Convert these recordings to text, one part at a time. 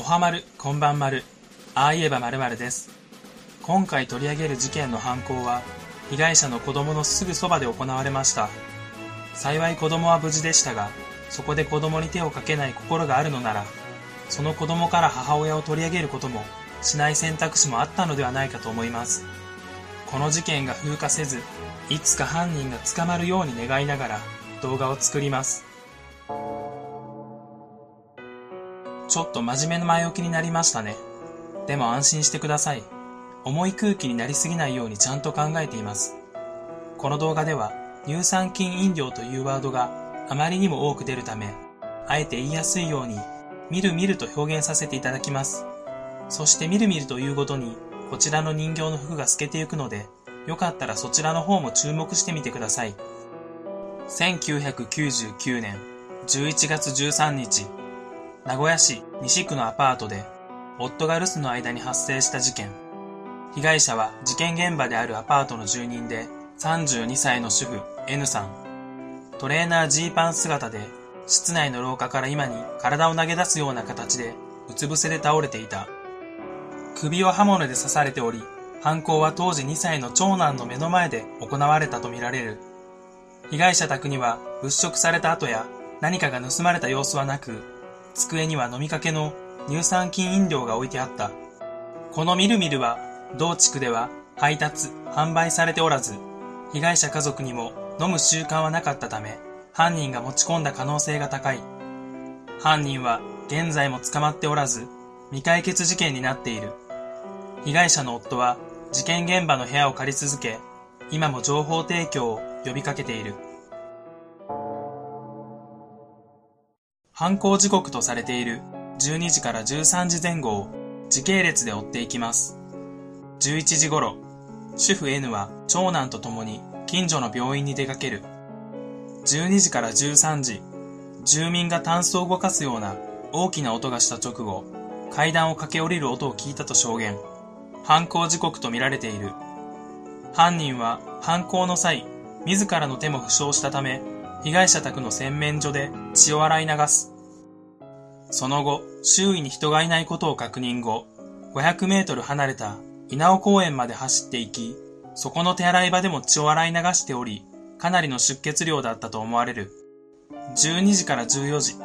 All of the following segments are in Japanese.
おはまる、こんばんまる。ああ言えばまるまるです。今回取り上げる事件の犯行は、被害者の子供のすぐそばで行われました。幸い子供は無事でしたが、そこで子供に手をかけない心があるのなら、その子供から母親を取り上げることも、しない選択肢もあったのではないかと思います。この事件が風化せず、いつか犯人が捕まるように願いながら動画を作ります。ちょっと真面目な前置きになりましたね。でも安心してください。重い空気になりすぎないようにちゃんと考えています。この動画では乳酸菌飲料というワードがあまりにも多く出るため、あえて言いやすいように、みるみると表現させていただきます。そしてみるみるというごとに、こちらの人形の服が透けていくので、よかったらそちらの方も注目してみてください。1999年11月13日、名古屋市西区のアパートで、夫が留守の間に発生した事件。被害者は事件現場であるアパートの住人で、32歳の主婦 N さん。トレーナージーパン姿で、室内の廊下から今に体を投げ出すような形で、うつ伏せで倒れていた。首を刃物で刺されており、犯行は当時2歳の長男の目の前で行われたとみられる。被害者宅には物色された跡や何かが盗まれた様子はなく、机には飲みかけの乳酸菌飲料が置いてあった。このみるみるは、同地区では配達、販売されておらず、被害者家族にも飲む習慣はなかったため、犯人が持ち込んだ可能性が高い。犯人は現在も捕まっておらず、未解決事件になっている。被害者の夫は事件現場の部屋を借り続け、今も情報提供を呼びかけている。犯行時刻とされている12時から13時前後を時系列で追っていきます。11時頃、主婦 N は長男と共に近所の病院に出かける。12時から13時、住民がタンスを動かすような大きな音がした直後、階段を駆け下りる音を聞いたと証言。犯行時刻とみられている。犯人は犯行の際、自らの手も負傷したため、被害者宅の洗面所で血を洗い流す。その後、周囲に人がいないことを確認後、500メートル離れた稲尾公園まで走っていき、そこの手洗い場でも血を洗い流しており、かなりの出血量だったと思われる。12時から14時。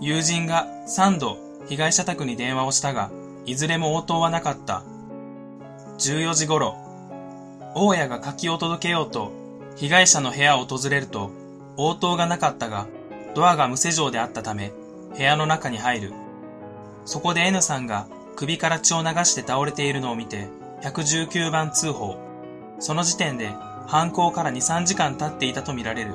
友人が3度被害者宅に電話をしたが、いずれも応答はなかった。14時頃、大家が柿を届けようと、被害者の部屋を訪れると、応答がなかったが、ドアが無施錠であったため、部屋の中に入る。そこで N さんが首から血を流して倒れているのを見て、119番通報。その時点で犯行から2、3時間経っていたとみられる。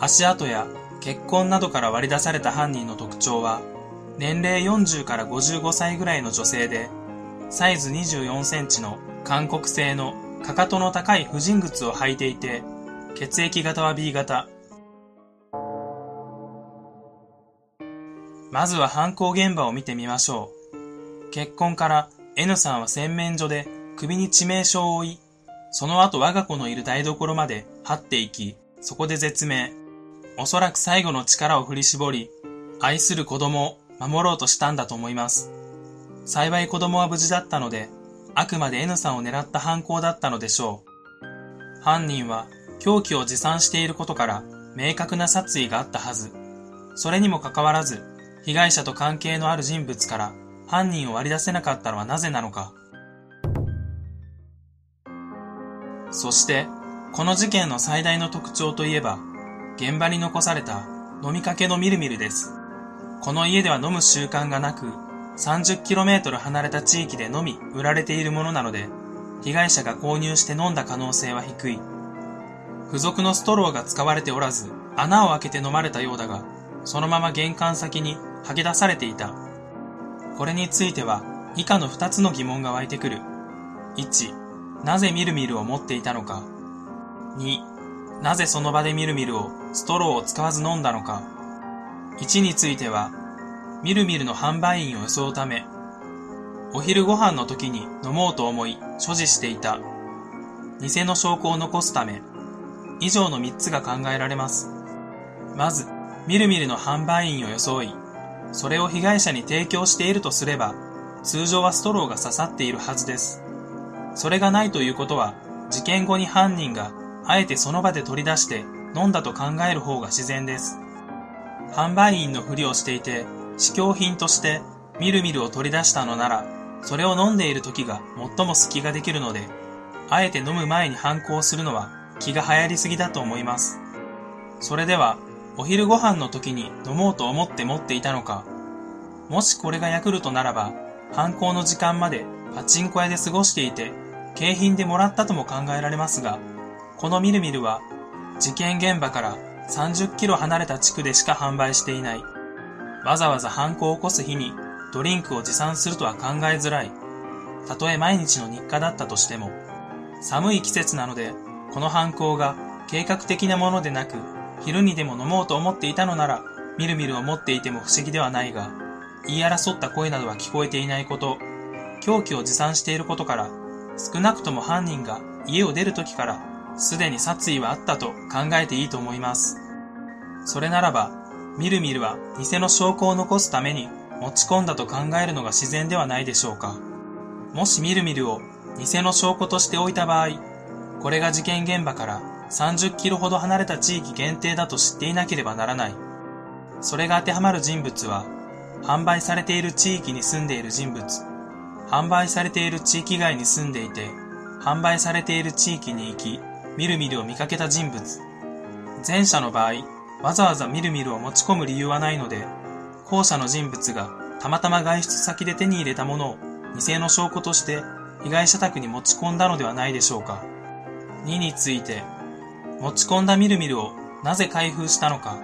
足跡や血痕などから割り出された犯人の特徴は、年齢40から55歳ぐらいの女性で、サイズ24センチの韓国製のかかとの高い婦人靴を履いていて、血液型は B 型。まずは犯行現場を見てみましょう。結婚から N さんは洗面所で首に致命傷を負い、その後我が子のいる台所まで這っていき、そこで絶命。おそらく最後の力を振り絞り、愛する子供を守ろうとしたんだと思います。幸い子供は無事だったので、あくまで N さんを狙った犯行だったのでしょう。犯人は凶器を持参していることから明確な殺意があったはず。それにもかかわらず、被害者と関係のある人物から犯人を割り出せなかったのはなぜなのか。そして、この事件の最大の特徴といえば、現場に残された飲みかけのみるみるです。この家では飲む習慣がなく、30km 離れた地域でのみ売られているものなので、被害者が購入して飲んだ可能性は低い。付属のストローが使われておらず、穴を開けて飲まれたようだが、そのまま玄関先に吐き出されていた。これについては、以下の2つの疑問が湧いてくる。1、なぜみるみるを持っていたのか。2、なぜその場でみるみるをストローを使わず飲んだのか。1については、みるみるの販売員を装うため、お昼ご飯の時に飲もうと思い所持していた。偽の証拠を残すため、以上の3つが考えられます。まず、みるみるの販売員を装い、それを被害者に提供しているとすれば、通常はストローが刺さっているはずです。それがないということは、事件後に犯人があえてその場で取り出して飲んだと考える方が自然です。販売員のふりをしていて、試供品としてみるみるを取り出したのなら、それを飲んでいる時が最も隙ができるので、あえて飲む前に反抗するのは気が流行りすぎだと思います。それでは、お昼ご飯の時に飲もうと思って持っていたのか、もしこれがヤクルトならば、犯行の時間までパチンコ屋で過ごしていて、景品でもらったとも考えられますが、このみるみるは、事件現場から30キロ離れた地区でしか販売していない。わざわざ犯行を起こす日にドリンクを持参するとは考えづらい。たとえ毎日の日課だったとしても、寒い季節なので、この犯行が計画的なものでなく、昼にでも飲もうと思っていたのなら、みるみるを持っていても不思議ではないが、言い争った声などは聞こえていないこと、凶器を持参していることから、少なくとも犯人が家を出る時から、すでに殺意はあったと考えていいと思います。それならば、みるみるは偽の証拠を残すために持ち込んだと考えるのが自然ではないでしょうか。もしみるみるを偽の証拠として置いた場合、これが事件現場から30キロほど離れた地域限定だと知っていなければならない。それが当てはまる人物は、販売されている地域に住んでいる人物、販売されている地域外に住んでいて、販売されている地域に行き、みるみるを見かけた人物。前者の場合、わざわざみるみるを持ち込む理由はないので、後者の人物がたまたま外出先で手に入れたものを偽の証拠として被害者宅に持ち込んだのではないでしょうか。2について、持ち込んだみるみるをなぜ開封したのか、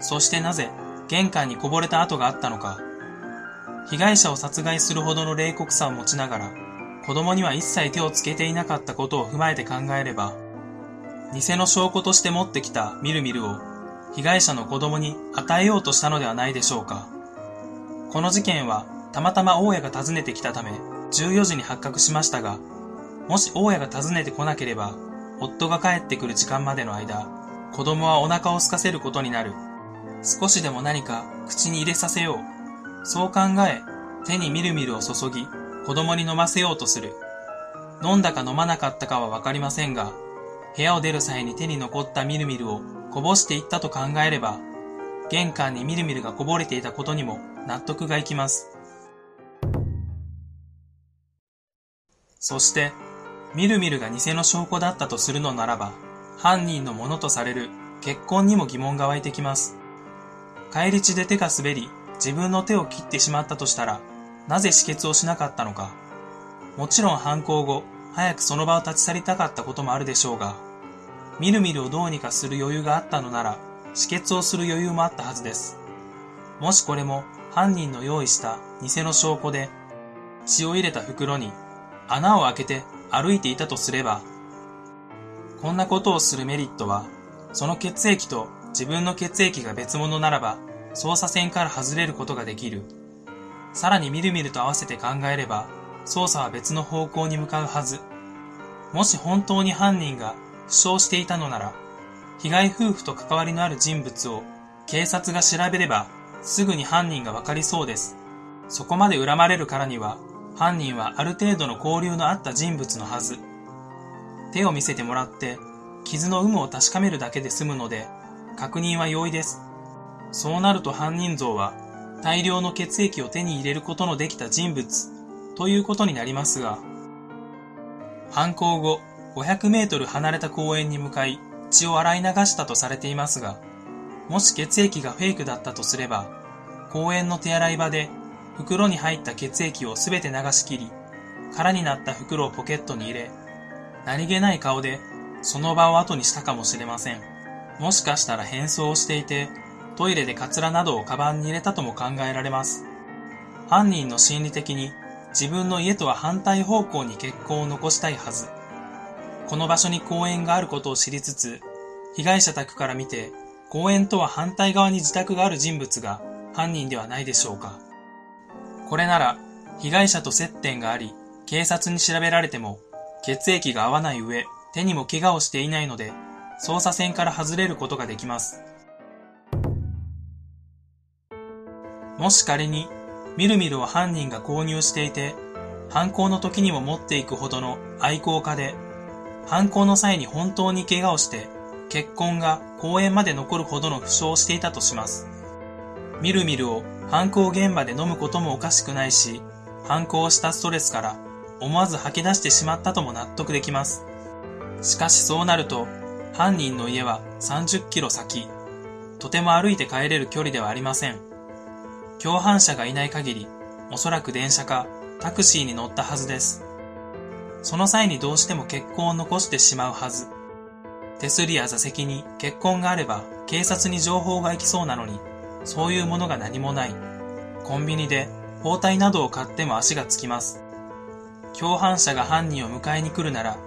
そしてなぜ玄関にこぼれた跡があったのか、被害者を殺害するほどの冷酷さを持ちながら、子供には一切手をつけていなかったことを踏まえて考えれば、偽の証拠として持ってきたみるみるを被害者の子供に与えようとしたのではないでしょうか。この事件はたまたま大家が訪ねてきたため14時に発覚しましたが、もし大家が訪ねてこなければ、夫が帰ってくる時間までの間、子供はお腹を空かせることになる。少しでも何か口に入れさせよう。そう考え、手にみるみるを注ぎ、子供に飲ませようとする。飲んだか飲まなかったかはわかりませんが、部屋を出る際に手に残ったみるみるをこぼしていったと考えれば、玄関にみるみるがこぼれていたことにも納得がいきます。そして、みるみるが偽の証拠だったとするのならば、犯人のものとされる結婚にも疑問が湧いてきます。帰り地で手が滑り、自分の手を切ってしまったとしたら、なぜ止血をしなかったのか。もちろん犯行後、早くその場を立ち去りたかったこともあるでしょうが、みるみるをどうにかする余裕があったのなら、止血をする余裕もあったはずです。もしこれも犯人の用意した偽の証拠で、血を入れた袋に穴を開けて歩いていたとすれば、こんなことをするメリットは、その血液と自分の血液が別物ならば、捜査線から外れることができる。さらにみるみると合わせて考えれば、捜査は別の方向に向かうはず。もし本当に犯人が負傷していたのなら、被害夫婦と関わりのある人物を警察が調べれば、すぐに犯人がわかりそうです。そこまで恨まれるからには、犯人はある程度の交流のあった人物のはず。手を見せてもらって、傷の有無を確かめるだけで済むので、確認は容易です。そうなると犯人像は大量の血液を手に入れることのできた人物ということになりますが、犯行後500メートル離れた公園に向かい血を洗い流したとされていますが、もし血液がフェイクだったとすれば、公園の手洗い場で袋に入った血液をすべて流し切り、空になった袋をポケットに入れ、何気ない顔でその場を後にしたかもしれません。もしかしたら変装をしていて、トイレでカツラなどをカバンに入れたとも考えられます。犯人の心理的に自分の家とは反対方向に血痕を残したいはず。この場所に公園があることを知りつつ、被害者宅から見て、公園とは反対側に自宅がある人物が犯人ではないでしょうか。これなら、被害者と接点があり、警察に調べられても、血液が合わない上、手にも怪我をしていないので、操作線から外れることができます。もし仮に、みるみるを犯人が購入していて、犯行の時にも持っていくほどの愛好家で、犯行の際に本当に怪我をして、血痕が公園まで残るほどの負傷をしていたとします。みるみるを犯行現場で飲むこともおかしくないし、犯行したストレスから思わず吐き出してしまったとも納得できます。しかしそうなると、犯人の家は30キロ先、とても歩いて帰れる距離ではありません。共犯者がいない限り、おそらく電車かタクシーに乗ったはずです。その際にどうしても血痕を残してしまうはず。手すりや座席に血痕があれば警察に情報が行きそうなのに、そういうものが何もない。コンビニで包帯などを買っても足がつきます。共犯者が犯人を迎えに来るなら、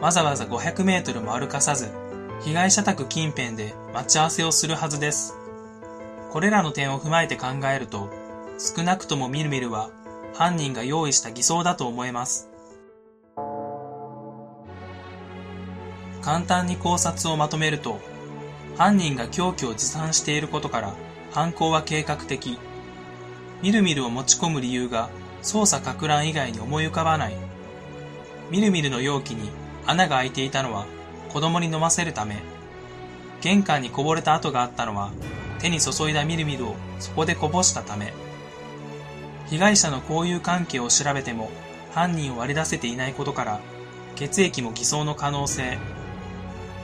わざわざ500メートルも歩かさず、被害者宅近辺で待ち合わせをするはずです。これらの点を踏まえて考えると、少なくともみるみるは犯人が用意した偽装だと思えます。簡単に考察をまとめると、犯人が凶器を持参していることから犯行は計画的。みるみるを持ち込む理由が捜査か乱以外に思い浮かばない。みるみるの容器に穴が開いていたのは子供に飲ませるため。玄関にこぼれた跡があったのは手に注いだみるみるをそこでこぼしたため。被害者の交友関係を調べても犯人を割り出せていないことから血液も偽装の可能性。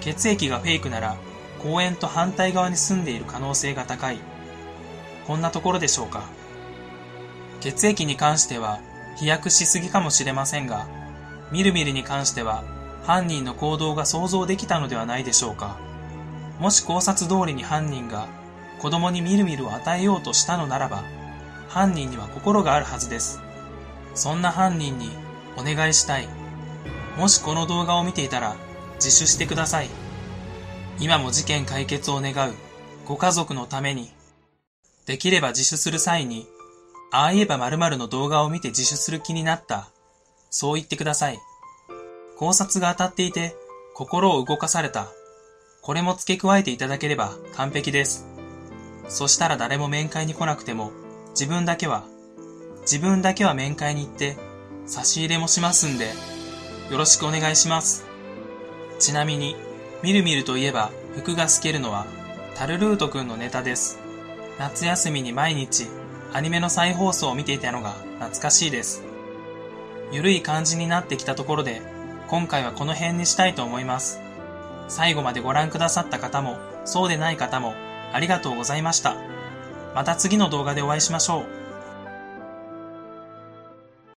血液がフェイクなら公園と反対側に住んでいる可能性が高い。こんなところでしょうか。血液に関しては飛躍しすぎかもしれませんが、みるみるに関しては犯人の行動が想像できたのではないでしょうか。もし考察通りに犯人が子供にみるみるを与えようとしたのならば、犯人には心があるはずです。そんな犯人にお願いしたい。もしこの動画を見ていたら自首してください。今も事件解決を願うご家族のために、できれば自首する際に、ああ言えば〇〇の動画を見て自首する気になった。そう言ってください。考察が当たっていて、心を動かされた。これも付け加えていただければ完璧です。そしたら誰も面会に来なくても、自分だけは、自分だけは面会に行って、差し入れもしますんで、よろしくお願いします。ちなみに、みるみるといえば、服が透けるのは、タルルートくんのネタです。夏休みに毎日、アニメの再放送を見ていたのが懐かしいです。ゆるい感じになってきたところで、今回はこの辺にしたいと思います。最後までご覧くださった方も、そうでない方も、ありがとうございました。また次の動画でお会いしましょう。